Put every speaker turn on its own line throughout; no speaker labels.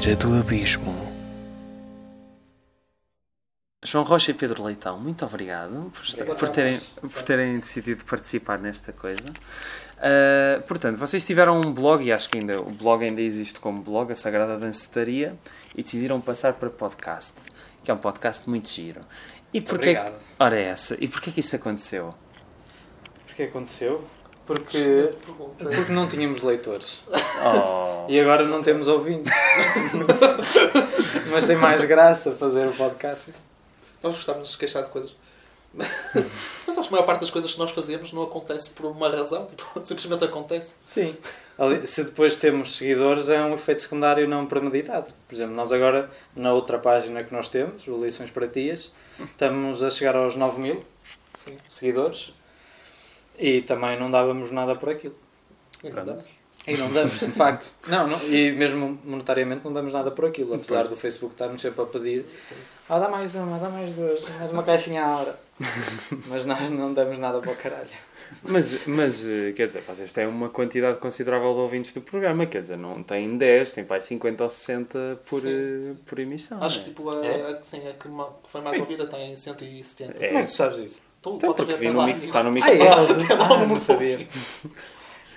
beira do abismo.
João Rocha e Pedro Leitão, muito obrigado por, por terem, por terem decidido participar nesta coisa. Uh, portanto, vocês tiveram um blog, e acho que ainda o blog ainda existe como blog, a Sagrada Dancetaria, e decidiram passar para podcast, que é um podcast muito giro. E porquê,
Obrigado.
ora é essa, e porquê que isso aconteceu?
Porquê aconteceu? Porque, porque não tínhamos leitores.
Oh,
E agora não temos ouvintes. Mas tem mais graça fazer o podcast.
Nós gostávamos de nos queixar de coisas. Mas acho que a maior parte das coisas que nós fazemos não acontece por uma razão, simplesmente acontece.
Sim. Se depois temos seguidores, é um efeito secundário não premeditado. Por exemplo, nós agora, na outra página que nós temos, o Lições para Tias, estamos a chegar aos 9 mil
Sim.
seguidores e também não dávamos nada por aquilo.
E não damos.
E não damos, de facto. Não, não, e mesmo monetariamente não damos nada por aquilo, apesar do Facebook estar-nos sempre a pedir
Sim.
ah, dá mais uma, dá mais duas, mais uma caixinha à hora. Mas nós não damos nada para o caralho.
mas, mas, eh, quer dizer, vocês têm uma quantidade considerável de ouvintes do programa, quer dizer, não tem 10, tem pai 50 ou 60 por,
Sim,
eh, por emissão.
Acho que
é?
tipo, a,
É?
a, sim, a que foi mais ouvida tem 170.
É.
Como é que tu sabes isso?
Tu
Então,
podes ver
no mix, está no
Ah,
Mixcloud.
é?
Lá o
Ah, não sabia.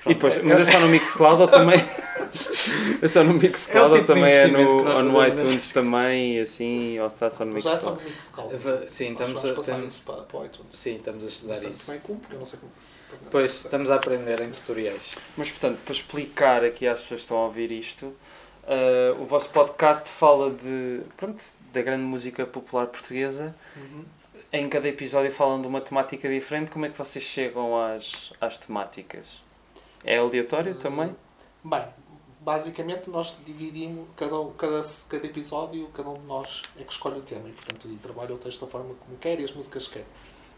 E depois, mas é só no Mixcloud ou também? é só no Mixcloud
É o
ou
tipo de
também é no, ou no iTunes também, assim, ou está só no
Mas já é só
Mixcloud?
no Mixcloud.
Sim, estamos a- temos-
isso para, para o iTunes.
Sim, estamos a estudar
Não sei
isso.
bem como, porque eu não sei como que se...
Pois, estamos a aprender em tutoriais.
Mas, portanto, para explicar aqui às pessoas que estão a ouvir isto, eh, o vosso podcast fala de, pronto, da grande música popular portuguesa.
Uhum.
Em cada episódio falam de uma temática diferente. Como é que vocês chegam às, às temáticas? É aleatório também?
Bem, basicamente nós dividimos, cada, cada, cada episódio, cada um de nós é que escolhe o tema e, portanto, e trabalha o texto da forma como quer e as músicas que quer.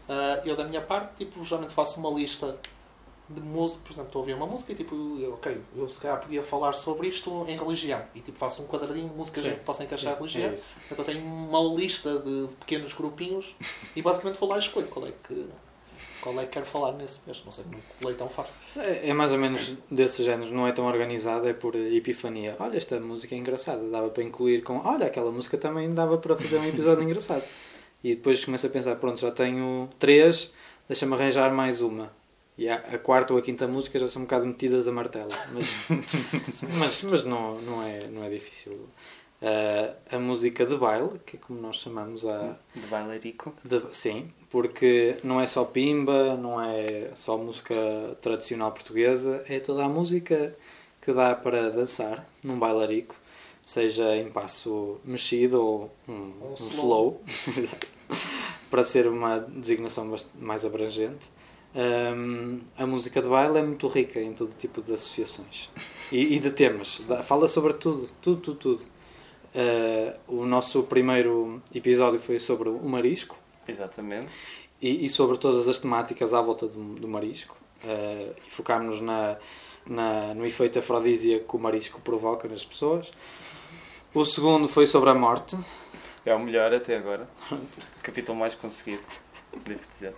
Ah, eu, da minha parte, tipo, geralmente faço uma lista de música, por exemplo, estou a ouvir uma música e, tipo, eu, ok, eu se calhar podia falar sobre isto em religião e, tipo, faço um quadradinho de músicas
Sim,
que possam encaixar a religião.
É.
Então tenho uma lista de, de pequenos grupinhos e basicamente vou lá e escolho qual é que, qual é que quero falar nesse mês. Não sei como o Leitão faz.
É, é mais ou menos desse género, não é tão organizado, é por epifania. Olha, esta música é engraçada, dava para incluir com. Olha, aquela música também dava para fazer um episódio engraçado. E depois começo a pensar: pronto, já tenho três, deixa-me arranjar mais uma. E a, a quarta ou a quinta música já são um bocado metidas a martelo. Mas, mas, mas não, não, é, não é difícil. Ah, a música de baile, que é como nós chamamos a,
De bailarico?
de- sim, porque não é só pimba, não é só música tradicional portuguesa, é toda a música que dá para dançar num bailarico, seja em passo mexido ou um,
Um
um
slow.
slow, para ser uma designação mais abrangente. Hum, a música de baile é muito rica em todo tipo de associações e, e de temas, fala sobre tudo, tudo, tudo, tudo. Uh, o nosso primeiro episódio foi sobre o marisco
Exatamente.
e, e sobre todas as temáticas à volta do, do marisco. Uh, e focámos na, na, no efeito afrodisíaco que o marisco provoca nas pessoas. O segundo foi sobre a morte.
É o melhor até agora. Capítulo mais conseguido, devo dizer.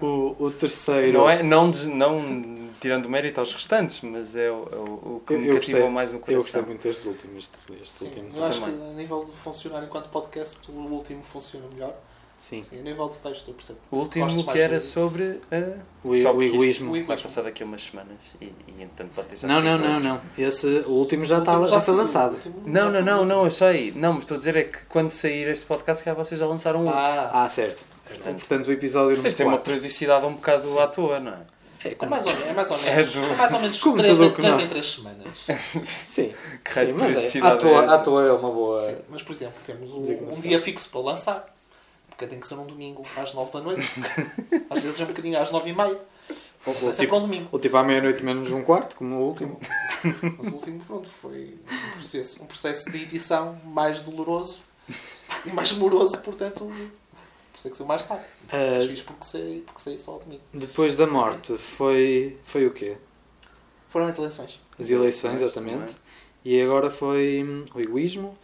O, o terceiro.
Não, é, não, não tirando mérito aos restantes, mas é o, é o, que
Eu-
me
eu
cativou
gostei-
mais no
Eu gostei
coração.
muito deste último. Este, este
Sim,
último.
eu acho
também.
que a nível de funcionar enquanto podcast, o último funciona melhor.
Sim.
Sim, a nível de texto, eu percebo.
O último que era
do-
sobre a...
O,
Só
o
isto
egoísmo.
Vai passar daqui a umas semanas e, e entretanto pode ter já
Não, não, não,
outro.
não. Esse, o último já,
O
está,
último
já foi lançado.
último
Não, não, não, não, eu sei. Não, mas estou a dizer é que quando sair este podcast, cá vocês já lançaram outro.
Ah,
Ah, certo. Portanto, o episódio
Vocês têm uma
4.
periodicidade um bocado à toa, não é?
É,
é
como-
mais ou menos, é mais ou
É
menos,
do-
é mais ou menos
Como
3,
tudo o
em,
que
3
não.
em 3 semanas.
Sim.
Que raio
Sim,
de
mas é, à, toa,
é
à toa é uma boa.
Sim, mas, por exemplo, temos um, um dia fixo para lançar. Porque tem que ser um domingo às 9 da noite. Às vezes é um bocadinho às 9 e meia.
Ou,
é
ou, tipo,
um domingo.
ou tipo à meia-noite menos um quarto, como o último.
Mas o último, pronto, foi um processo, um processo de edição mais doloroso e mais moroso, portanto, por isso é que saiu mais tarde.
Ah,
Mas fiz porque sei, porque sei só ao domingo.
depois da morte foi, foi o quê?
Foram as eleições.
As eleições, exatamente. E agora foi hum, o egoísmo.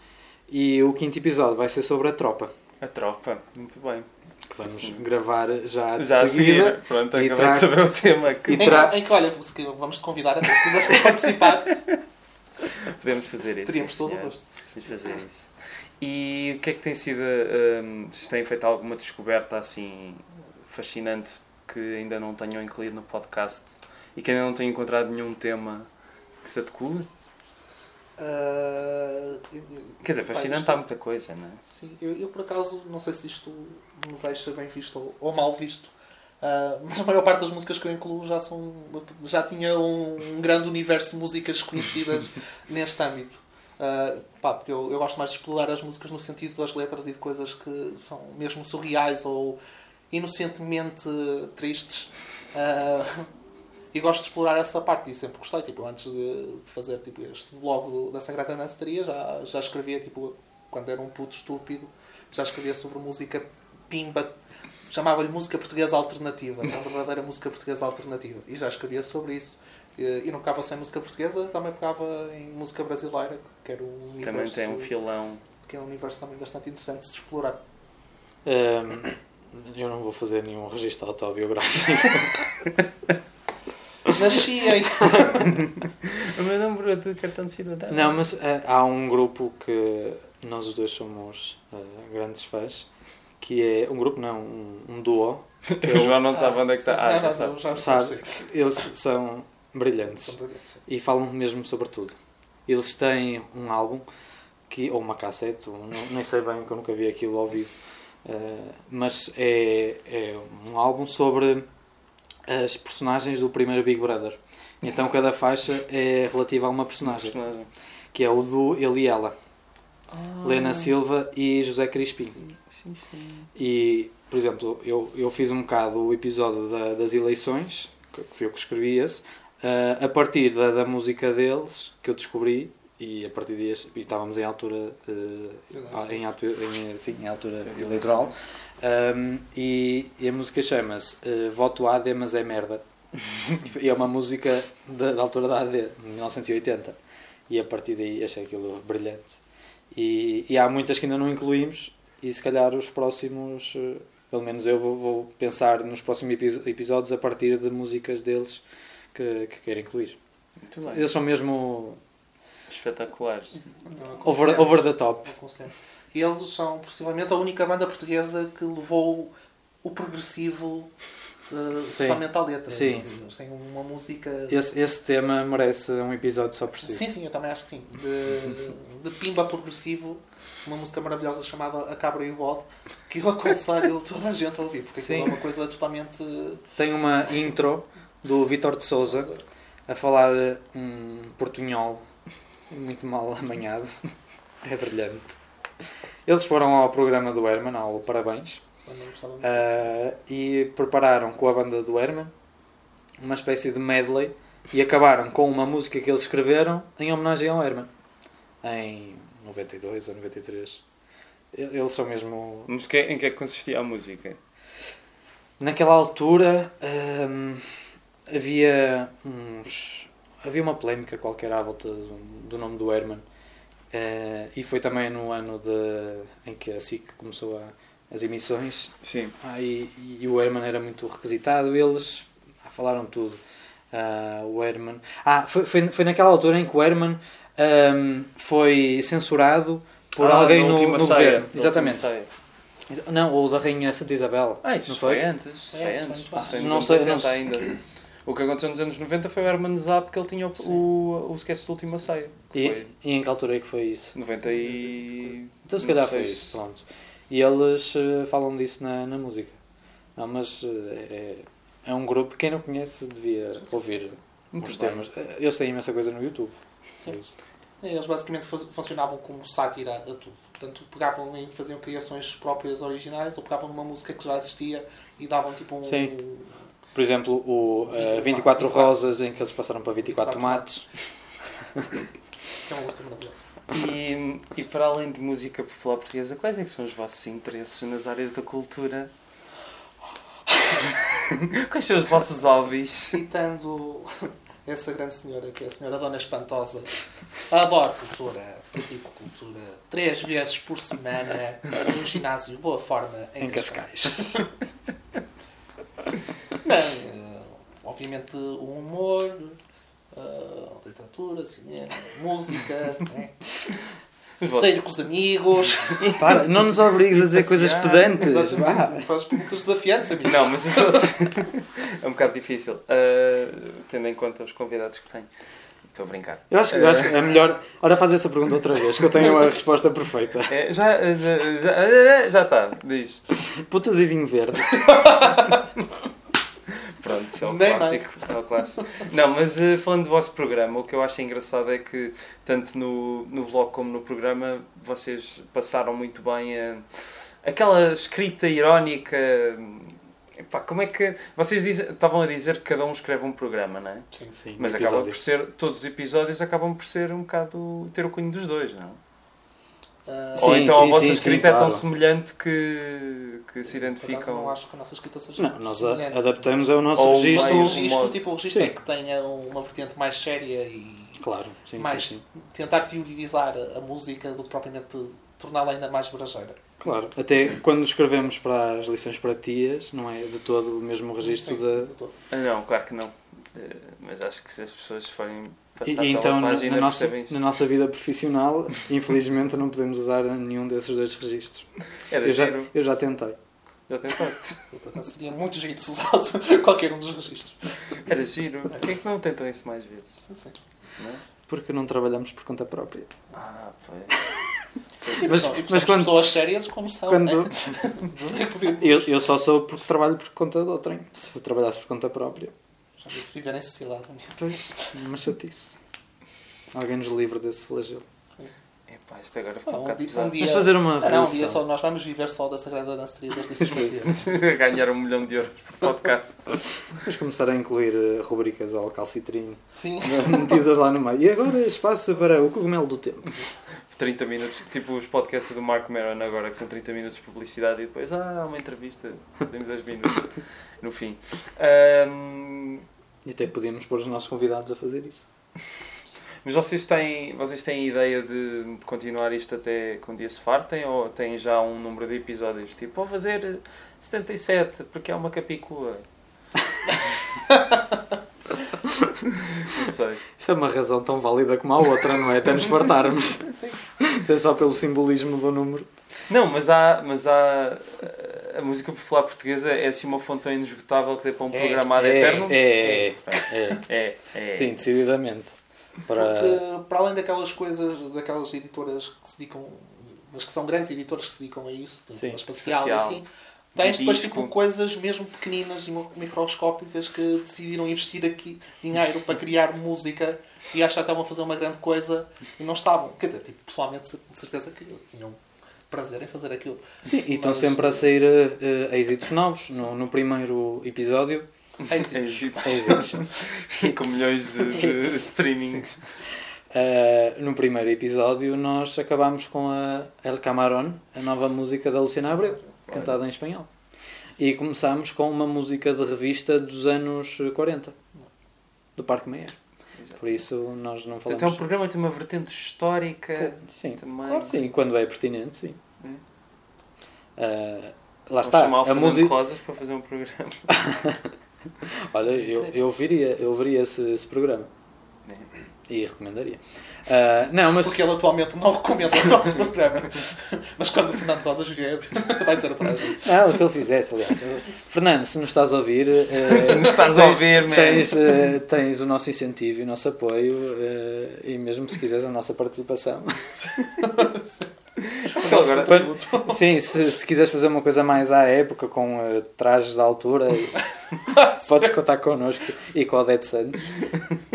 E o quinto episódio vai ser sobre a tropa.
A tropa, muito bem.
Que vamos
Sim.
gravar já de
Já a
seguida.
seguir, pronto,
E
acabei de saber o tema. Que...
E
Em, que, em que, olha, se que- vamos te convidar até se quiseres participar.
Podemos fazer isso.
Teríamos todo o gosto.
Vamos fazer isso. E o que é que tem sido. hum, vocês têm feito alguma descoberta assim fascinante que ainda não tenham incluído no podcast e que ainda não tenham encontrado nenhum tema que se adeque?
Ah,
Quer dizer, fascinante
isto-
há muita coisa, não é?
Sim, eu, eu por acaso não sei se isto me deixa bem visto ou, ou mal visto, ah, mas a maior parte das músicas que eu incluo já são já tinha um, um grande universo de músicas conhecidas neste âmbito. Ah, pá, porque eu, eu gosto mais de explorar as músicas no sentido das letras e de coisas que são mesmo surreais ou inocentemente tristes. Ah, e gosto de explorar essa parte e sempre gostei. Tipo, antes de, de fazer tipo, este blog do- da Sagrada Danceteria já, já escrevia, tipo, quando era um puto estúpido, já escrevia sobre música pimba. Chamava-lhe música portuguesa alternativa, a verdadeira música portuguesa alternativa. E já escrevia sobre isso. E, e não pegava só em música portuguesa, também pegava em música brasileira, que era um
Também
universo,
tem um filão.
que é um universo também bastante interessante de se explorar.
Ahm, eu não vou fazer nenhum registro autobiográfico.
Nasci em.
O meu número de cartão de cidadão.
Não, mas ah, há um grupo que nós os dois somos ah, grandes fãs, que é um grupo, não, um, um duo.
O João não sabe onde é que está. Ah, já
não,
sabe.
não, já
Sabe, eles são brilhantes
São brilhantes.
e falam mesmo sobre tudo. Eles têm um álbum, que, ou uma cassete, ou não, nem sei bem, que eu nunca vi aquilo ao vivo, ah, mas é, é um álbum sobre as personagens do primeiro Big Brother. Então cada faixa é relativa a uma personagem,
Personagem.
que é o do Ele e Ela,
Ah.
Lena Silva e José Crispim.
Sim, sim.
E, por exemplo, eu, eu fiz um bocado o episódio da- das eleições, que que fui eu que escrevi esse, ah, a partir da, da música deles, que eu descobri, e a partir e estávamos em altura, ah, em, altura em, sim, em altura
Sim,
eleitoral, Ahm, e, e a música chama-se ah, Voto AD, mas é merda. e é uma música da, da altura da AD, de 1980. E a partir daí achei aquilo brilhante. E, e há muitas que ainda não incluímos, e se calhar os próximos, eh, pelo menos eu vou, vou pensar nos próximos epi- episódios a partir de músicas deles que, que quero incluir.
Muito bem.
Eles são mesmo
Espetaculares.
Então,
over, over the top.
E eles são possivelmente a única banda portuguesa que levou o progressivo uh, somente à letra.
Sim.
Eles têm uma música.
Esse, esse tema merece um episódio só por si.
Sim, sim, eu também acho que sim. De, de pimba progressivo, uma música maravilhosa chamada A Cabra e o Bode, que eu aconselho toda a gente a ouvir, porque aquilo
Sim.
é uma coisa totalmente.
Tem uma intro do Vitor de Souza a falar eh, um portunhol muito mal amanhado. É brilhante. Eles foram ao programa do Herman, ao Parabéns, ah, e prepararam com a banda do Herman uma espécie de medley e acabaram com uma música que eles escreveram em homenagem ao Herman em 92 ou 93. Eles são mesmo
Mas que- em que é que consistia a música?
Naquela altura hum, havia uns havia uma polémica qualquer à volta do, do nome do Herman Eh, e foi também no ano de, em que a SIC começou a- as emissões
Sim.
ah, e, e o Herman era muito requisitado eles ah, falaram tudo Ah, o Herman ah, foi, foi, foi naquela altura em que o Herman hum, foi censurado por
Ah,
alguém no, no
ceia,
governo exatamente não, ou da Rainha Santa Isabel
Ah, isso
não
foi?
foi?
antes.
Foi antes, foi
Foi
antes.
nos
Não sei,
80
não
ainda. O que aconteceu nos anos 90 foi o Herman Zapp, que ele tinha o, o, o sketch da última ceia.
E,
foi
e em que altura é que foi isso?
90 e...
Então se calhar foi
sei
isso, pronto. E eles eh, falam disso na, na música. Não, mas eh, é, é um grupo que quem não conhece devia ouvir
Muito
os
bem.
temas. Eh, Eles têm imensa coisa no YouTube.
Sim. Eles basicamente fun- funcionavam como sátira a tudo. Portanto, pegavam e faziam criações próprias originais ou pegavam numa música que já existia e davam tipo um.
Sim. Por exemplo, o eh,
24
24 Rosas, em que eles passaram para 24 tomates.
Que é uma música maravilhosa.
E, e para além de música popular portuguesa, quais é que são os vossos interesses nas áreas da cultura? quais são os vossos hobbies?
Citando essa grande senhora, que é a senhora Dona Espantosa, adoro cultura, pratico cultura três vezes por semana no ginásio Boa Forma em,
Em Cascais.
Não, obviamente o humor, ah, literatura, cinema, música, né? Sair com os amigos.
Para, não nos obrigues a dizer coisas pedantes. Vá.
Faz perguntas desafiantes, amigo.
Não, mas é um bocado difícil, uh, tendo em conta os convidados que tenho. Estou a brincar.
Eu acho, eu acho que é melhor. Ora, faz essa pergunta outra vez, que eu tenho a resposta perfeita.
É, já, uh, já, já está, diz.
Putas e vinho verde.
Isso é o
Nem
clássico. É o clássico. Não, mas uh, falando do vosso programa, o que eu acho engraçado é que, tanto no, no blog como no programa, vocês passaram muito bem a, aquela escrita irónica. Epá, como é que. Vocês dizem- estavam a dizer que cada um escreve um programa, não é?
Sim.
Sim,
Mas acaba por ser. Todos os episódios acabam por ser um bocado. ter o cunho dos dois, não?
Ah,
Ou
Sim,
então a
sim,
vossa
sim,
escrita
sim,
é tão
claro.
semelhante que, que se
acaso não
identificam.
acho que a nossa escrita seja
Não, nós
semelhante.
a- adaptamos ao nosso
Ou
registro.
o
mais-
registro,
modo.
tipo, o registro
Sim.
é que tenha uma vertente mais séria e
Claro, sim,
mais
sim, sim.
tentar teorizar a, a música do que propriamente torná-la ainda mais brajeira.
Claro, até quando escrevemos para as lições para tias, não é de todo o mesmo registro
Sim,
da.
de todo.
Ah, Não, claro que não. Eh, Mas acho que se as pessoas forem
E, e então, na, nossa, na nossa vida profissional, infelizmente não podemos usar nenhum desses dois registros.
Era
Eu já,
giro.
eu já tentei.
Já tentaste.
Seria muito giro se usasse qualquer um dos registros.
Era giro. Porquê é que não tentam isso mais vezes?
Sim, sim.
Não é?
Porque não trabalhamos por conta própria.
Ah, pois.
Mas-
São- e
mas quando-
pessoas sérias como são.
Quando,
né? Podemos.
eu, eu só sou porque trabalho por conta de outrem. Se eu trabalhasse por conta própria,
Já disse viver em sociedade. amigo.
pois, uma chatice. Alguém nos livre desse flagelo.
Epá, isto agora ficou
Ah,
um
um,
bocado
dia, um dia,
Vamos fazer uma
Ah, não, um dia só nós vamos viver só da Sagrada Danceteria das partidas.
Ganhar um milhão de euros por podcast.
Vamos começar a incluir eh, rubricas ao calcitrino
Sim.
metidas lá no meio. E agora espaço para o cogumelo do tempo.
30 minutos, tipo os podcasts do Mark Maron agora, que são 30 minutos de publicidade e depois, ah, uma entrevista, temos 10 minutos no fim. Ahm,
E até podíamos pôr os nossos convidados a fazer isso.
mas vocês têm, vocês têm ideia de, de continuar isto até que um dia se fartem ou têm já um número de episódios? Tipo, vou fazer 77 porque é uma capicua. Não sei.
Isso é uma razão tão válida como a outra, não é? Até nos fartarmos.
Sim.
Isso é só pelo simbolismo do número.
Não, mas há, mas há a música popular portuguesa é assim uma fonte inesgotável que dê para um
É,
programa
é,
eterno.
é, é,
É, é.
Sim, decididamente. Para...
Porque, para além daquelas coisas, daquelas editoras que se dedicam, mas que são grandes editoras que se dedicam a isso, tipo
Sim.
a espacial, e assim, tens depois tipo, coisas mesmo pequeninas e microscópicas que decidiram investir aqui dinheiro para criar música e achar que estavam a fazer uma grande coisa e não estavam. Quer dizer, tipo, pessoalmente, de certeza que tinham prazer em fazer aquilo.
Sim, e estão
Mas-
sempre a sair uh, êxitos novos. No, no primeiro episódio,
É
É
isso.
êxitos.
Com milhões de, de streamings.
Uh, no primeiro episódio nós acabámos com a El Camarón, a nova música da Luciana Abreu, cantada em espanhol. E começámos com uma música de revista dos anos 40, do Parque Meyer.
Exato.
Por isso nós não falamos...
Portanto, é um programa tem uma vertente histórica
Sim,
também.
Claro que
sim, quando é pertinente, sim. Uh, lá
Vamos
está,
chamar o
a
Fernando
música...
Rosas para fazer um programa.
Olha, eu, eu viria, eu esse, esse programa.
É.
E recomendaria. Uh, não, mas...
Porque ele atualmente não recomenda o nosso programa. Mas quando o Fernando Rosas vier, vai dizer a toda a gente.
Não, se ele fizesse, aliás. Fernando, se nos estás a ouvir, eh,
Se nos estás a
tens-
ouvir, man.
tens, eh, tens o nosso incentivo e o nosso apoio e mesmo se quiseres a nossa participação.
Agora-.
Sim, se, se quiseres fazer uma coisa mais à época, com eh, trajes de altura, podes contar connosco e com a Odete Santos.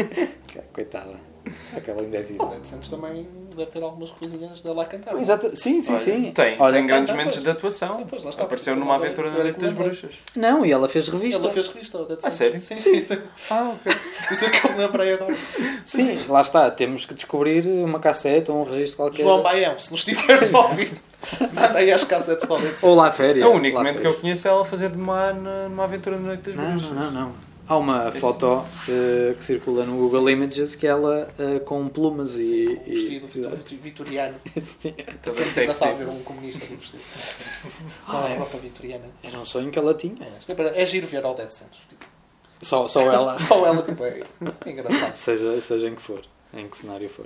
Coitada. Será que ela ainda é
O
viva?
Dead Santos também deve ter algumas coisinhas dela a cantar.
Exato. Sim, sim,
Olha,
sim.
Tem,
Olha,
tem grandes
Ah,
momentos de atuação.
Sim, pois, lá está.
Apareceu numa aventura da Noite das Bruxas.
Não, e ela fez revista.
Ela fez revista, o Dead
Ah,
Santos.
sério?
Sim, sim, sim.
Ah, ok.
Isso é que eu me lembrei agora.
Sim, lá está. Temos que descobrir uma cassete ou um registro qualquer.
João Baião, se nos estiveres a ouvir, manda aí as cassetes do Dead Santos.
Ou lá a férias.
É o único momento que eu conheço é ela fazer de má numa aventura da Noite das
Não,
Bruxas.
não, não, não. Há uma
Esse-
foto eh, que circula no Google Images que ela eh, com plumas e.
Com um vestido
e-
vitoriano.
Sim.
Toda
É engraçado
sexy.
ver um comunista de vestido.
Ah,
Com a
é.
roupa vitoriana.
Era um sonho que ela tinha.
É, é é giro ver ao Dead Santos. Tipo,
Só, só ela.
Só ela, tipo, é, é engraçado.
seja, seja em que for, em que cenário for.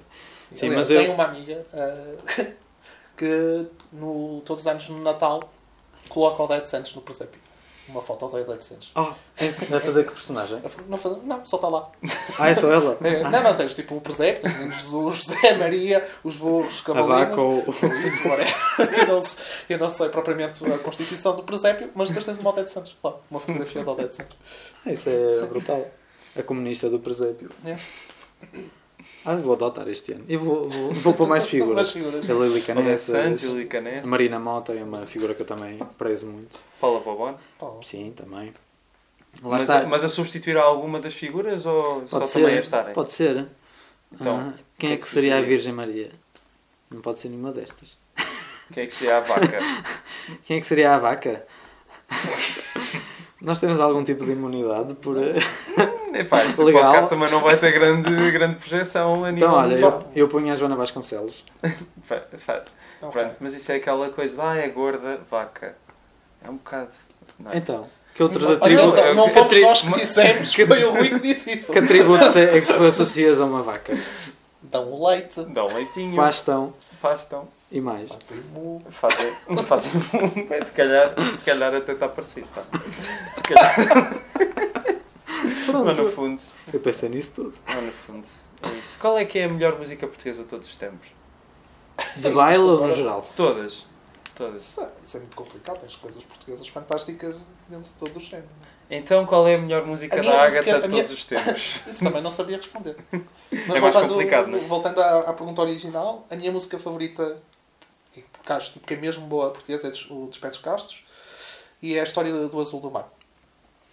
Sim,
Aliás,
mas eu-
tenho uma amiga ah, que no, todos os anos no Natal coloca o Dead Santos no presépio. Uma foto do Dead Santos.
Oh, a fazer que personagem?
Não, faz- não, só está lá.
Ah, é só ela?
É, Não, não, tens tipo o presépio, Jesus, José, Maria, os burros,
A
cavalinhos.
vaca ou...
Isso, eu, não sei, eu não sei propriamente a constituição do presépio, mas depois tens uma Odete Santos. Lá, uma fotografia da Odete Santos.
Ah, Isso é
Sim.
brutal. A comunista do presépio.
É.
Ah, vou adotar este ano. E vou, vou, vou pôr mais
Mais
figuras.
figuras.
A Lili
Canessa,
a Marina Mota é uma figura que eu também prezo muito.
Paula Bobon.
Sim, também. Lá
Mas,
está.
a, mas a substituir alguma das figuras ou só
pode
também a
ser.
estarem?
Pode ser.
Então,
Ah, quem
que
é
é
que
que
seria a? Virgem Maria? Não pode ser nenhuma destas.
Quem é que seria a vaca?
Quem é que seria a vaca? Nós temos algum tipo de imunidade por.
Epá, este
Legal.
podcast também não vai ter grande, grande projeção a nível
Então, olha, eu, eu punho a Joana Vasconcelos.
Pronto, mas isso é aquela coisa de, ah, é gorda, vaca. É um bocado. Não é?
Então, que outros atributos.
não, não
que
fomos nós que dissemos, foi o Rui que disse isso.
Que atributos é que tu associas a uma vaca?
Dão o leite,
Dá um leitinho,
Pastão
pastam,
e mais.
fazem mu.
fazem. fazem bem, se, calhar, se calhar até está parecido. Tá? Se calhar, mas no
Pronto.
fundo.
Eu pensei nisso tudo.
mas no fundo. É isso. Qual é que é a melhor música portuguesa de todos os tempos?
De baile ou no geral?
Todas. Todas.
Isso é, isso é muito complicado, tens coisas portuguesas fantásticas dentro de todo o género.
Então qual é a melhor música
A
da Agatha de
minha-
todos os tempos?
Isso também não sabia responder. Mas
É mais
voltando,
complicado, não é?
voltando à, à pergunta original, a minha música favorita, e porque acho tipo, que é mesmo boa portuguesa, é o Despetos Castos e é a história do Azul do Mar.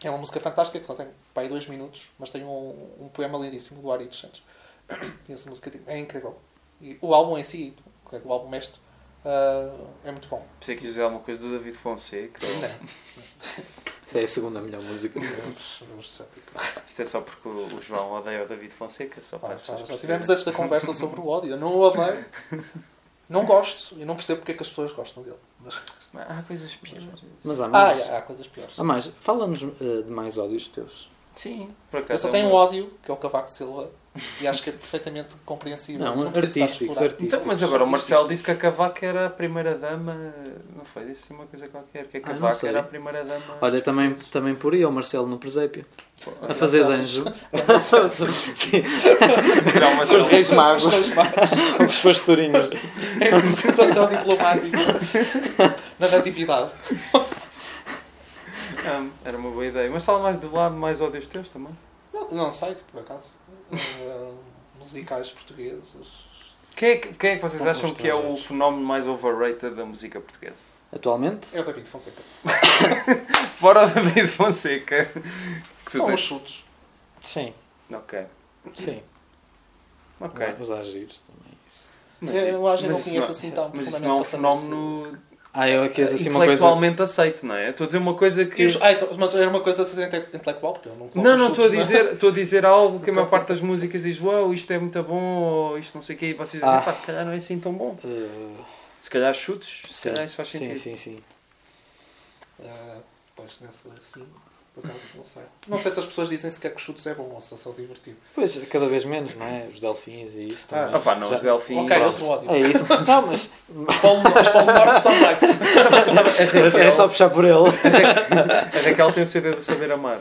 É uma música fantástica que só tem para aí dois minutos, mas tem um, um poema lindíssimo do Ari dos Santos. E essa música tipo, é incrível. E o álbum em si, que é do álbum mestre, ah, é muito bom.
Pensei que ia dizer alguma coisa do David Fonseca. ou-
Não.
Essa é a segunda melhor música de sempre.
Mas, mas, tipo,
Isto é só porque o o João odeia o David Fonseca. Só para as
já, tivemos esta conversa sobre o ódio. Eu não o odeio. Não gosto e não percebo porque é que as pessoas gostam dele. Mas,
Há coisas piores.
Mas há
ah,
mais.
há, há coisas piores.
Há mais. Fala-nos eh, de mais ódios teus.
Sim, por acaso.
Eu só
é
tenho um ódio, que é o Cavaco Silva, e acho que é perfeitamente compreensível.
Não,
a
artísticos, artísticos.
Então, mas agora o Marcelo disse que a Cavaco era a primeira dama. Não foi? Disse assim uma coisa qualquer. Que a
Ah, não
Cavaco
sei.
era a primeira dama.
Olha, também,
portugueses.
também por aí, o Marcelo no presépio. A
Olha,
fazer de anjo.
Uma
com os reis magos.
Os reis magos.
os pastorinhos.
É a representação diplomática na natividade.
Ah, era uma boa ideia. Mas fala mais do lado, mais ódios teus também.
Não, não sei, por acaso. Uh, musicais portugueses.
Quem é que, quem é que vocês
Ou
acham que é o fenómeno mais overrated da música portuguesa?
Atualmente?
É o David Fonseca.
Fora o David Fonseca.
São
tens-
os chutos.
Sim.
Ok.
Sim.
Ok.
Os agiros também. Isso.
eu acho que não conheço
não-
assim tão
Mas isso não é um fenómeno
Ah, eu aqui assim uma coisa.
intelectualmente aceito, não é? Estou a dizer uma coisa que.
Os- ah, então, mas era uma coisa a ser inte- intelectual, porque eu não coloco
Não, não, estou a
na-
dizer, estou a dizer algo que a maior parte das músicas diz, uau, isto é muito bom, ou isto não sei o quê, e vocês dizem,
Ah.
pá, se calhar não é assim tão bom.
eh,
Se calhar chutes, se
sim,
calhar isso faz
sim,
sentido.
sim, sim.
Ah, pois, nessa assim, por acaso, não sei. Não sei se as pessoas dizem sequer que os chutos é bom ou se é só divertido.
Pois, cada vez menos, não é? Os delfins e isso também.
Ah, pá, não,
Já-
os delfins.
ok, outro ódio.
É isso. Não, mas
Os Paulo, os Norte também.
é só puxar por ele.
A Raquel tem o CD do Saber Amar.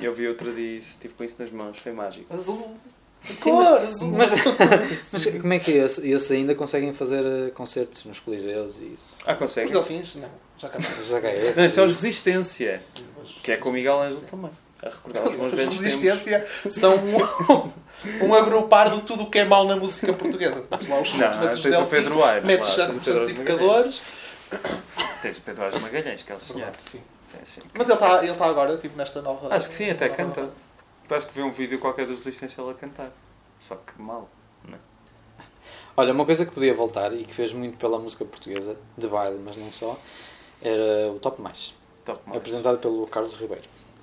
E eu vi outro dia isso, tipo com isso nas mãos, foi mágico.
Azul.
Sim,
azul.
Mas, mas como é que é esse? Esse ainda conseguem fazer eh, concertos nos coliseus e isso?
Ah,
Os
consegue?
delfins, não. Já
HF.
Não, isso é os. Resistência, que é com o Miguel Ângelo também. A recordar os bons
Os
velhos tempos.
Resistência são um, um agrupar de tudo o que é mau na música portuguesa. Metes lá os
Não,
metes os delfins,
Pedro Aires.
metes Santos e. Pecadores.
Tens o Pedro Aires Magalhães, que é o senhor.
Verdade, sim.
É, sim.
Mas ele está ele tá agora, tipo, nesta nova...
Acho que sim, até canta. Parece que vi um vídeo qualquer dos Resistência ele a cantar. Só que mal.
Olha, uma coisa que podia voltar e que fez muito pela música portuguesa, de baile, mas não só, era o Top Mais,
Top mais.
apresentado pelo Carlos Ribeiro.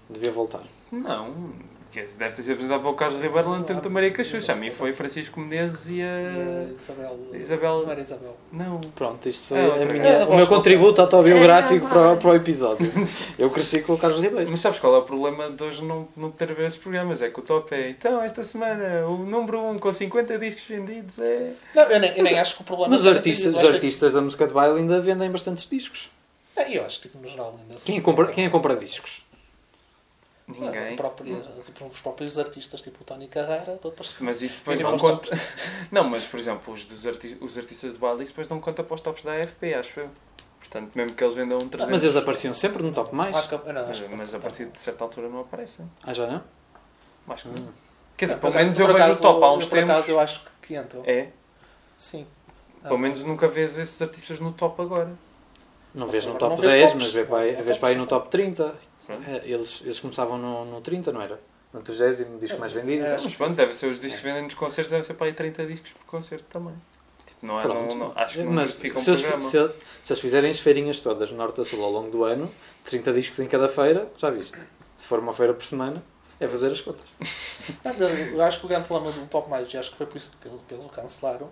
Devia voltar.
Não, que deve ter sido apresentado pelo Carlos Ribeiro no tempo da Maria Cachucha. A mim foi Francisco Menezes e a.
Isabel.
Isabel-
Não era Isabel.
Não.
Pronto, isto foi
É,
a minha-.
É,
o meu contributo autobiográfico
É,
para, o- para o episódio. Eu cresci com o Carlos Ribeiro.
Mas sabes qual é o problema de hoje não, não ter a ver esses programas? É que o top é. Então, esta semana, o número 1 um, com 50 discos vendidos é.
Não, eu nem, eu nem acho que o problema
Mas os
seja
artistas, os artistas da música de baile ainda vendem bastantes discos.
É, Eu acho que, tipo, no geral, ainda assim.
Quem é compra, quem é compra discos?
Ninguém.
A própria, tipo, os próprios artistas, tipo o Tony depois...
Mas isso depois não conta. Não, mas por exemplo, os, dos arti... os artistas de isso depois não conta para os tops da AFP, acho eu. Portanto, mesmo que eles vendam um 300.
Mas eles apareciam sempre no top mais.
Ah, que- não,
Mas,
acho
mas a partir de certa altura não aparecem.
Ah, já não?
Acho que não.
Hum.
Quer dizer,
Não,
pelo
por
menos eu
acaso-
vejo
por
o top há uns
Por
tempos.
acaso eu acho que, que entram.
É?
Sim.
Pelo
Ah,
menos nunca vês esses artistas no top agora.
Não vês no top
não vês
10,
tops.
mas vês para vês para aí no top 30.
Pronto.
É, Eles, eles começavam no, no 30, não era? No 30 disco mais vendido.
É,
Mas pronto, deve ser os discos que vendem nos concertos, deve ser para aí 30 discos por concerto também. Tipo, não é, não,
Pronto.
não- acho que não
Mas
justifica um
se eles, se, se eles fizerem as feirinhas todas, norte a sul, ao longo do ano, 30 discos em cada feira, já viste. Se for uma feira por semana, é fazer as contas.
Eu acho que o grande problema do Top Mais, e acho que foi por isso que, que eles o cancelaram,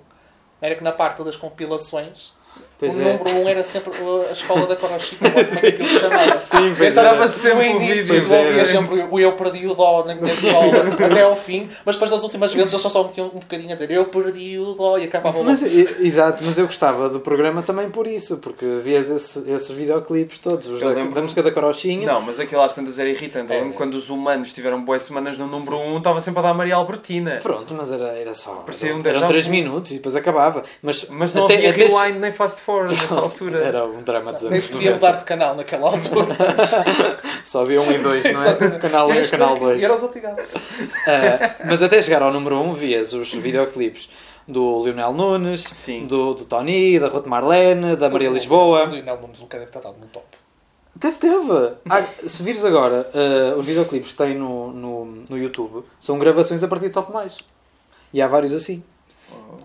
era que na parte das compilações,
Pois
o
é.
número 1 um era sempre a escola da Corochica, como é que aquilo se chamava.
Sim, pois
então,
era.
no
sempre o
início
era.
sempre o eu perdi o dó na minha escola até ao fim, mas depois das últimas vezes eles só só metiam um bocadinho a dizer eu perdi o dó e acabava
Mas, exato, mas eu gostava do programa também por isso, porque vias esse- esses videoclipes todos, os da,
lembro-
da música da Carochinha.
Não, mas aquilo às tantas era irritante.
É.
quando os humanos tiveram boas semanas no número 1, um, estava sempre a dar Maria Albertina.
Pronto, mas era, era só.
Parecia um
eram
déjà
3
vu.
minutos e depois acabava. Mas,
Mas não
até,
havia
até-
rewind nem fast forward nessa altura.
Era um drama dos
Nem
anos
se podia
90.
mudar de canal naquela altura.
Só havia um e dois, não é?
Exatamente.
canal 1 e
Eras
canal
que-
2.
eras obrigado.
Ah, mas até chegar ao número 1 um, vias os videoclipes do Lionel Nunes,
Sim.
do, do Tony, da Ruth Marlene, da Maria
O
Lisboa.
Lionel Nunes nunca deve ter dado no top.
Teve, teve. Ah, se vires agora, ah, os videoclipes que tem no, no, no YouTube são gravações a partir de top mais. E há vários assim.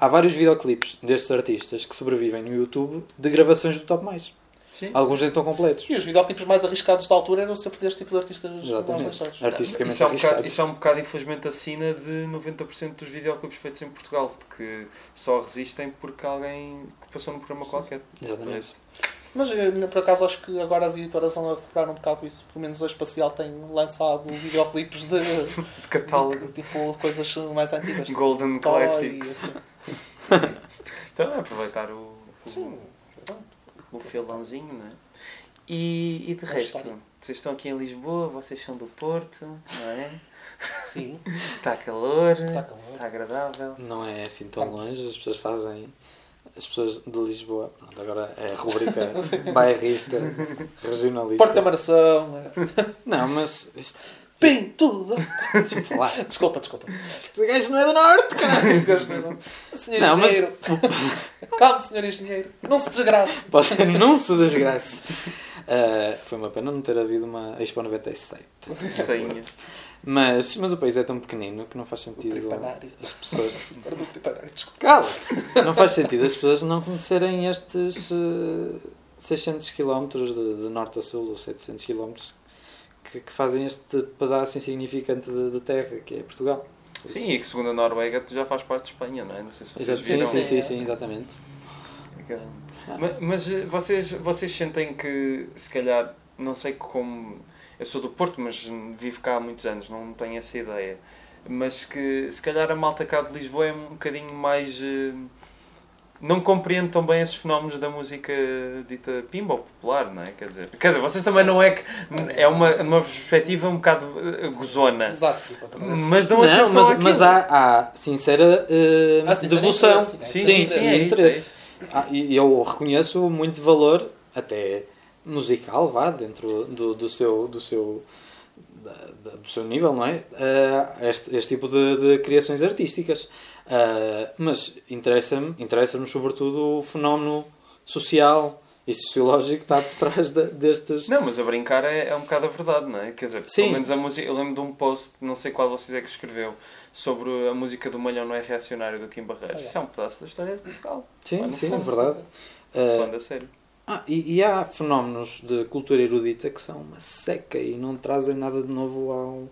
Há vários videoclipes destes artistas que sobrevivem no YouTube de gravações do top mais.
Sim.
Alguns nem estão completos.
E os videoclipes mais arriscados da altura eram sempre deste tipo de artistas mais.
Artisticamente
Isso é, um bocado, isso é um bocado, infelizmente, a sina de 90% dos videoclipes feitos em Portugal, que só resistem porque alguém que passou num programa qualquer.
Exatamente.
Mas eh, por acaso acho que agora as editoras vão a recuperar um bocado isso. Pelo menos a Espacial tem lançado videoclipes de,
De catálogo.
de, tipo, de coisas mais antigas. tipo
Golden
Toy
Classics.
e assim.
Então é aproveitar o, o,
Sim.
o filãozinho, não é? E, e de
Boa
resto,
história.
vocês estão aqui em Lisboa, vocês são do Porto, não é?
Sim.
Está calor,
Está calor.
está agradável.
Não é assim tão longe, as pessoas fazem. As pessoas de Lisboa, pronto, agora é a rubrica bairrista, regionalista.
Maração. eh,
Não, mas isto,
Bem, tudo. Desculpa, desculpa.
Este gajo não é do norte, caralho.
Este gajo não é- Senhor
Não, mas-
engenheiro. Calma, senhor engenheiro. Não se desgrace.
Você não se desgrace. Ah, foi uma pena não ter havido uma Expo 97.
Sainha.
Mas, mas o país é tão pequenino que não faz sentido
tripanário.
as pessoas.
Agora do tripanário, desculpa.
Cala-te! Não faz sentido as pessoas não conhecerem estes eh, 600 km de, de norte a sul, ou 700 km, que, que fazem este pedaço insignificante de, de terra, que é Portugal.
Sim, e que segundo a Noruega tu já faz parte de Espanha, não é? Não sei se vocês
Exato, sim,
viram.
sim, sim, sim, exatamente.
Mas, mas, eh, vocês, vocês sentem que, se calhar, não sei como. Eu sou do Porto, mas vivo cá há muitos anos, não tenho essa ideia. Mas que, se calhar, a malta cá de Lisboa é um bocadinho mais. eh, Não compreende tão bem esses fenómenos da música dita pimba ou popular, não é? Quer dizer, quer dizer vocês também não é que. É uma, uma perspectiva um bocado eh, gozona.
Exato.
Mas dão
Não,
atenção
mas,
àquilo.
mas há, há sincera eh,
sincera
devoção.
interesse, né?
Sim,
sim,
sim, sim, é é
interesse. Ah, e eu reconheço muito valor, até musical, vá, dentro do, do seu. Do seu do seu nível, não é? Ah, este, este tipo de, de criações artísticas. Ah, mas interessa-me, interessa-nos sobretudo o fenómeno social e sociológico que está por trás de- destes.
Não, mas a brincar é, é um bocado a verdade, não é? Quer dizer,
Sim.
pelo menos a música. Eu lembro de um post, não sei qual de vocês é que escreveu, sobre a música do Malhão não é reacionário do Kim Barreiros. Isso é um pedaço da história de Portugal.
Sim, sim, é verdade. Ah,
Falando a sério.
Ah, e, e há fenómenos de cultura erudita que são uma seca e não trazem nada de novo ao,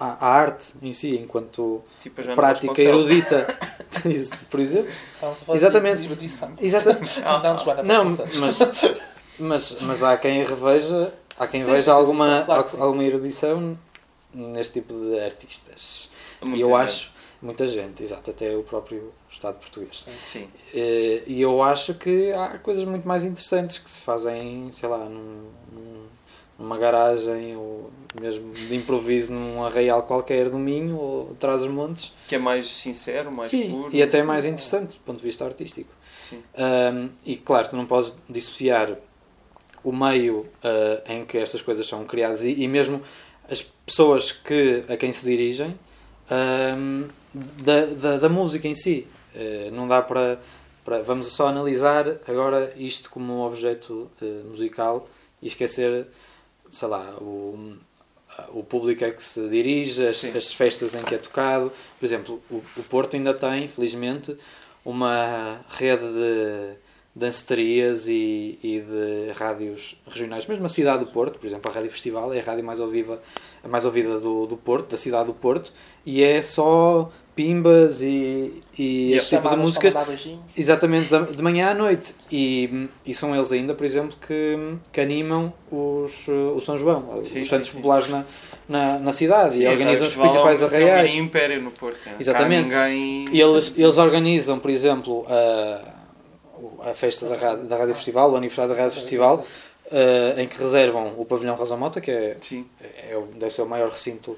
à arte em si, enquanto
Tipo a
prática erudita, por exemplo.
A
Exatamente.
de erudição.
Exatamente.
Não, de Joana
Não, mas, mas, mas há quem reveja, há quem
Sim,
veja
sim,
alguma,
sim, claro
alguma erudição neste tipo de artistas. E eu
gente.
acho, muita gente, exato, até o próprio Estado português.
Sim.
Eh, E eu acho que há coisas muito mais interessantes que se fazem, sei lá, num- numa garagem ou mesmo de improviso num arraial qualquer do Minho ou atrás dos montes.
Que é mais sincero, mais
Sim,
puro.
e até
sim.
mais interessante do ponto de vista artístico.
Sim.
Um, e claro, tu não podes dissociar o meio uh, em que estas coisas são criadas e, e mesmo as pessoas que, a quem se dirigem um, da, da, da música em si. Uh, não dá para, para. Vamos só analisar agora isto como um objeto uh, musical e esquecer, sei lá, o, o público a que se dirige, as, as festas em que é tocado. Por exemplo, o, o Porto ainda tem, felizmente, uma rede de dancetarias e, e de rádios regionais. Mesmo a cidade do Porto, por exemplo, a Rádio Festival é a rádio mais ouvida, a mais ouvida do, do Porto, da cidade do Porto, e é só pimbas e, e
E
este tipo de
beijinhos.
Exatamente, de manhã à noite. E, e são eles ainda, por exemplo, que, que animam os, eh, o São João,
Sim,
os santos populares na, na, na cidade
Sim,
e organizam os principais
um
arraiais.
mini império no Porto. né?
Exatamente.
Ninguém...
E eles, eles organizam, por exemplo, a, a festa da Rádio, da Rádio Festival, o aniversário da Rádio Festival, eh, em que reservam o pavilhão Rosa Mota, que é,
Sim.
é, deve ser o maior recinto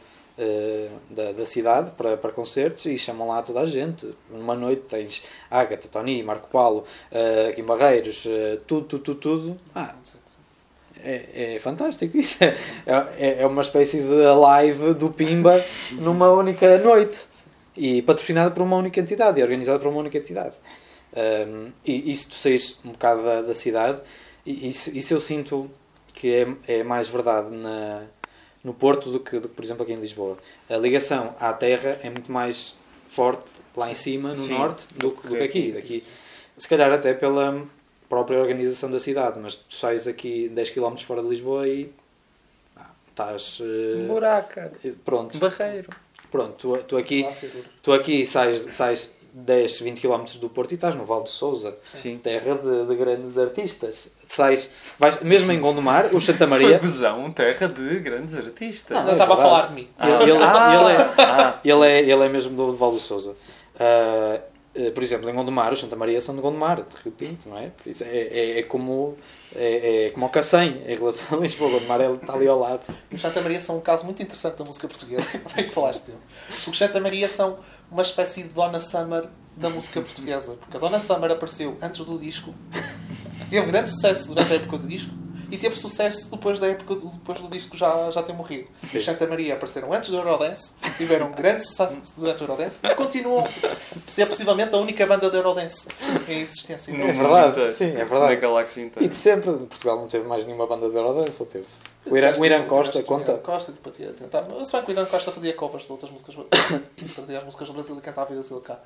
da, da cidade para, para concertos e chamam lá toda a gente. Numa noite tens Ágata, Tony, Marco Paulo, uh, Kim Barreiros, eh, tudo, tudo, tudo, tudo. Ah, é, é fantástico isso. É, é, é uma espécie de live do Pimba numa única noite. E patrocinada por uma única entidade e organizada por uma única entidade. Um, e, e se tu saís um bocado da, da cidade, e isso, isso eu sinto que é, é mais verdade na, no Porto do que, do que, por exemplo, aqui em Lisboa. A ligação à terra é muito mais forte lá em cima, no
Sim,
norte, do,
do
que- do que aqui. Daqui, se calhar até pela própria organização da cidade, mas tu sais aqui 10 km fora de Lisboa e ah, estás. eh,
Buraca.
pronto,
Barreiro.
pronto tu, tu aqui, tu aqui sais, sais 10, 20 km do Porto e estás no Val de Souza,
Sim.
terra de, de grandes artistas. Sais, vais, mesmo em Gondomar, o Santa Maria.
foi gozão, terra de grandes artistas.
Não,
Não estava a falar de mim.
Ah,
Ele, ele-
ah,
ele é,
ah,
ele, é, ele é mesmo do Val do Souza. Ah, eh, por exemplo, em Gondomar, os Santa Maria são de Gondomar, de Rio Tinto, não é? É, é, é como é, é como o Cacém em relação a Lisboa. Gondomar é- está ali ao lado.
Os Santa Maria são um caso muito interessante da música portuguesa. Bem que falaste dele. Porque os Santa Maria são uma espécie de Donna Summer da música portuguesa. Porque a Donna Summer apareceu antes do disco, teve grande sucesso durante a época do disco e teve sucesso depois da época do, depois do disco já, já ter morrido. E os Santa Maria apareceram antes do Eurodance, tiveram grande sucesso durante o Eurodance e continuam a ser possivelmente a única banda de Eurodance em existência.
É verdade, sim, é verdade.
Na galáxia
E
inteira.
de sempre, Portugal não teve mais nenhuma banda de Eurodance, ou teve? O Irã, o Irã Costa
o
conta?
Irã Costa, que batia a tentar. Se bem que o Irã Costa fazia covers de outras músicas. trazia as músicas do Brasil e cantava eles cá.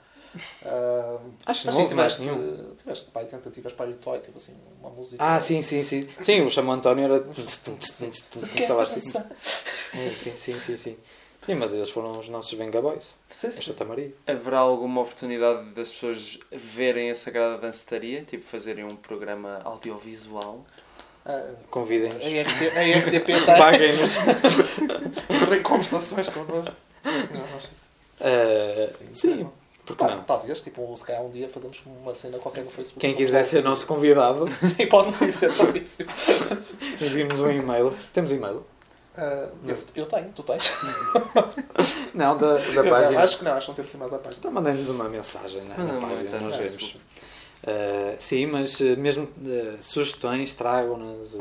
Ah,
Acho que
mas
não
sim, tiveste,
nenhum.
tiveste pai, tentativas para o Toy, tive assim uma música.
Ah, sim, sim, sim. Sim, o Chamo António era. Começava assim.
Sim,
Sim, sim, sim, sim. Sim, mas eles foram os nossos Venga Boys.
sim.
Em Santa Maria.
Haverá alguma oportunidade das pessoas verem a Sagrada Dancetaria? Tipo, fazerem um programa audiovisual?
Convidem-nos.
a, RT, a RTP tem,
Paguem-nos.
tem conversações connosco. Não, nós-
Eh, Sim, porque
Pá,
não?
Talvez, tipo, se calhar um dia fazemos uma cena qualquer no Facebook.
Quem quiser ser nosso convidado,
Sim, pode-nos ver.
envie-nos um e-mail. Temos e-mail?
Ah, esse- eu tenho, tu tens.
Não, da, da
Eu não,
página.
acho que não, acho que não temos e-mail da página.
Então mandem-nos uma mensagem né, na página, nós vemos. Uh, sim, mas uh, mesmo uh, sugestões, tragam-nos uh,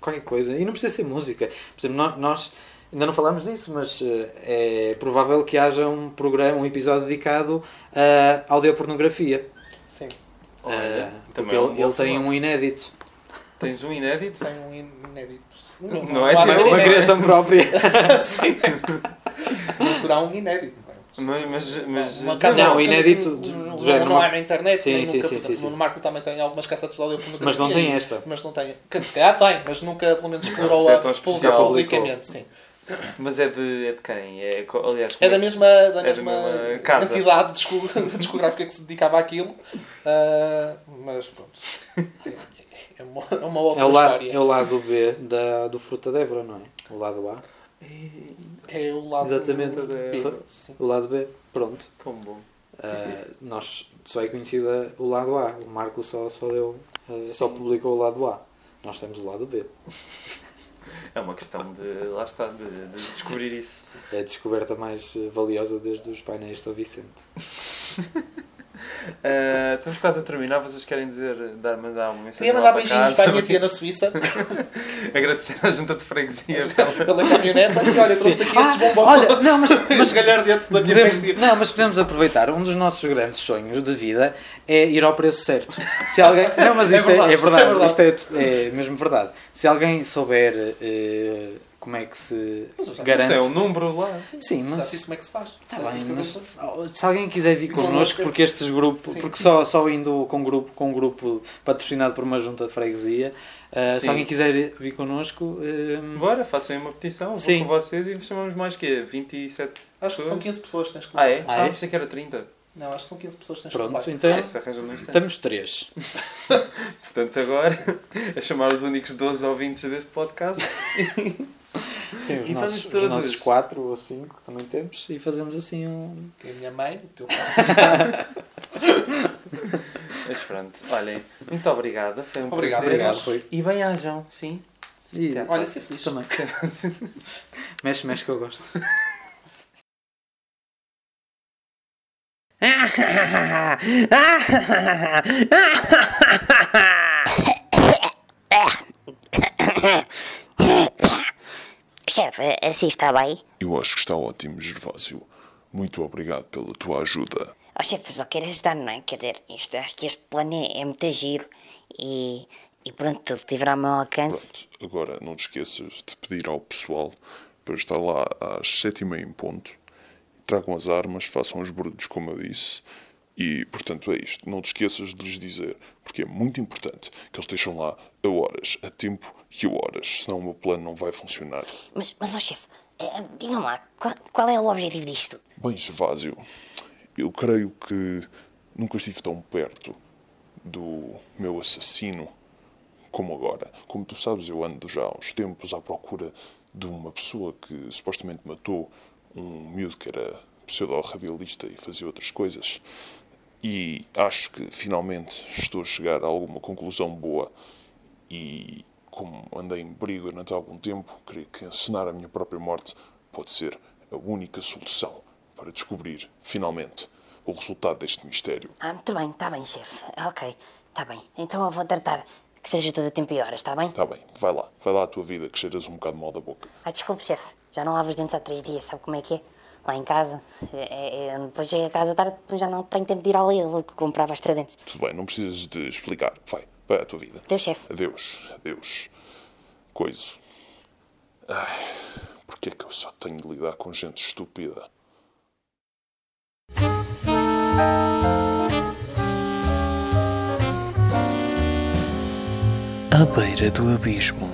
qualquer coisa. E não precisa ser música. Por exemplo, nó- nós, ainda não falamos disso, mas uh, é provável que haja um programa, um episódio dedicado à audiopornografia.
Sim,
Olha,
porque
é um
ele, ele tem um inédito.
Tens um inédito?
tem um inédito.
Não é teu,
ser
uma
Uma
inédito.
criação própria.
Sim. Não será um inédito. não é?
Mas, mas, mas
Não, inédito do- género,
não há na internet,
Sim,
nem
sim,
nunca,
sim,
por
sim,
exemplo,
sim.
no Marco também tem algumas cassetes de audiopornografia.
Mas não tem esta.
Mas não tem. Dizer, se calhar tem, mas nunca, pelo menos, explorou
é
publicamente. Sim.
Mas é de, é de quem? É, aliás, como
É da
que se-
mesma, da
da
mesma,
mesma casa.
entidade disco- discográfica que se dedicava àquilo. Ah, mas pronto. É, é uma, é uma outra
É o, lado,
história.
é o lado B da, do Fruta de Évora, não é? O lado A.
É o lado
Exatamente.
B, sim.
O lado B, pronto.
Tão bom.
Uh, nós só é conhecido o lado A. O Marco só, só, deu, uh, só publicou o lado A. Nós temos o lado B.
É uma questão de. Lá está, de, de descobrir isso.
É a descoberta mais valiosa desde os painéis de São Vicente.
Uh, estamos quase a terminar. Vocês querem dizer, dar, mandar uma mensagem?
Queria mandar
para
beijinhos
casa?
para a minha tia na Suíça,
Agradecer à junta de freguesia. pela-
pela caminhoneta. E olha, trouxe aqui estes
Ah,
bombons.
olha, não, mas-
mas galhardetes da minha
Podemos,
freguesia.
não, mas podemos aproveitar. Um dos nossos grandes sonhos de vida é ir ao preço certo. Se alguém, não, mas
É
isto é,
verdade,
é verdade.
é verdade.
Isto é, é mesmo verdade. Se alguém souber eh, como é que se
já-
Isto
garante.
é um número lá.
Sim,
Já
mas
disse como é que se faz.
Tá
Já
bem, mas se alguém quiser vir connosco, porque estes grupos,
Sim.
porque só, só indo com grupo, com um grupo patrocinado por uma junta de freguesia, uh, se
Sim.
alguém quiser vir connosco, uh,
Bora, façam aí uma petição. Vou
Sim.
com vocês e chamamos mais que 27.
Acho que são 15 pessoas que tens que
Ah, é?
Ah, é?
Ah, pensei que era 30.
Não, acho que são 15 pessoas que tens
pronto, então
Ah, no instante.
estamos três.
Portanto, agora, a chamar os únicos 12 ouvintes deste podcast.
Tem os
E vamos
nossos, os
todos.
nossos quatro ou cinco também temos e fazemos assim um.
Que é a minha mãe, o teu pai.
Mas pronto, olhem, muito obrigada. Foi um
Obrigado,
prazer.
obrigado, foi.
E bem-ajam, sim.
E,
Olha, ser feliz.
também. mexe, mexe que eu gosto.
Chefe, assim está bem?
Eu acho que está ótimo, Gervásio. Muito obrigado pela tua ajuda.
Ó chefe, só quero ajudar, não é? Quer dizer, isto, acho que este plano é, é muito giro e, e pronto, tudo que tiver ao meu alcance.
Pronto, agora não te esqueças de pedir ao pessoal para estar lá às sete e meia em ponto. Tragam as armas, façam os barulhos como eu disse. E, portanto, é isto. Não te esqueças de lhes dizer, porque é muito importante que eles estejam lá a horas, a tempo e a horas, senão o meu plano não vai funcionar.
Mas, mas ó chefe, eh, diga-me lá, qual, qual é o objetivo disto?
Bem, Gervásio, eu creio que nunca estive tão perto do meu assassino como agora. Como tu sabes, eu ando já há uns tempos à procura de uma pessoa que supostamente matou um miúdo que era pseudo-radialista e fazia outras coisas. E acho que finalmente estou a chegar a alguma conclusão boa. E como andei em perigo durante algum tempo, creio que encenar a minha própria morte pode ser a única solução para descobrir, finalmente, o resultado deste mistério.
Ah, muito bem, está bem, chefe. Ok, está bem. Então eu vou tratar que seja tudo a tempo e horas, está bem?
Está bem, vai lá, vai lá à tua vida que cheiras um bocado mal da boca.
Ah, desculpe, chefe, já não lavo os dentes há três dias, sabe como é que é? Lá em casa, é, é, depois chego a casa tarde, depois já não tenho tempo de ir ao Lidl que comprava as dentes.
Tudo bem, não precisas de explicar. Vai, vai à tua vida.
Deus, chefe.
Adeus, adeus. Coiso. Ai, porque é que eu só tenho de lidar com gente estúpida?
À beira do abismo.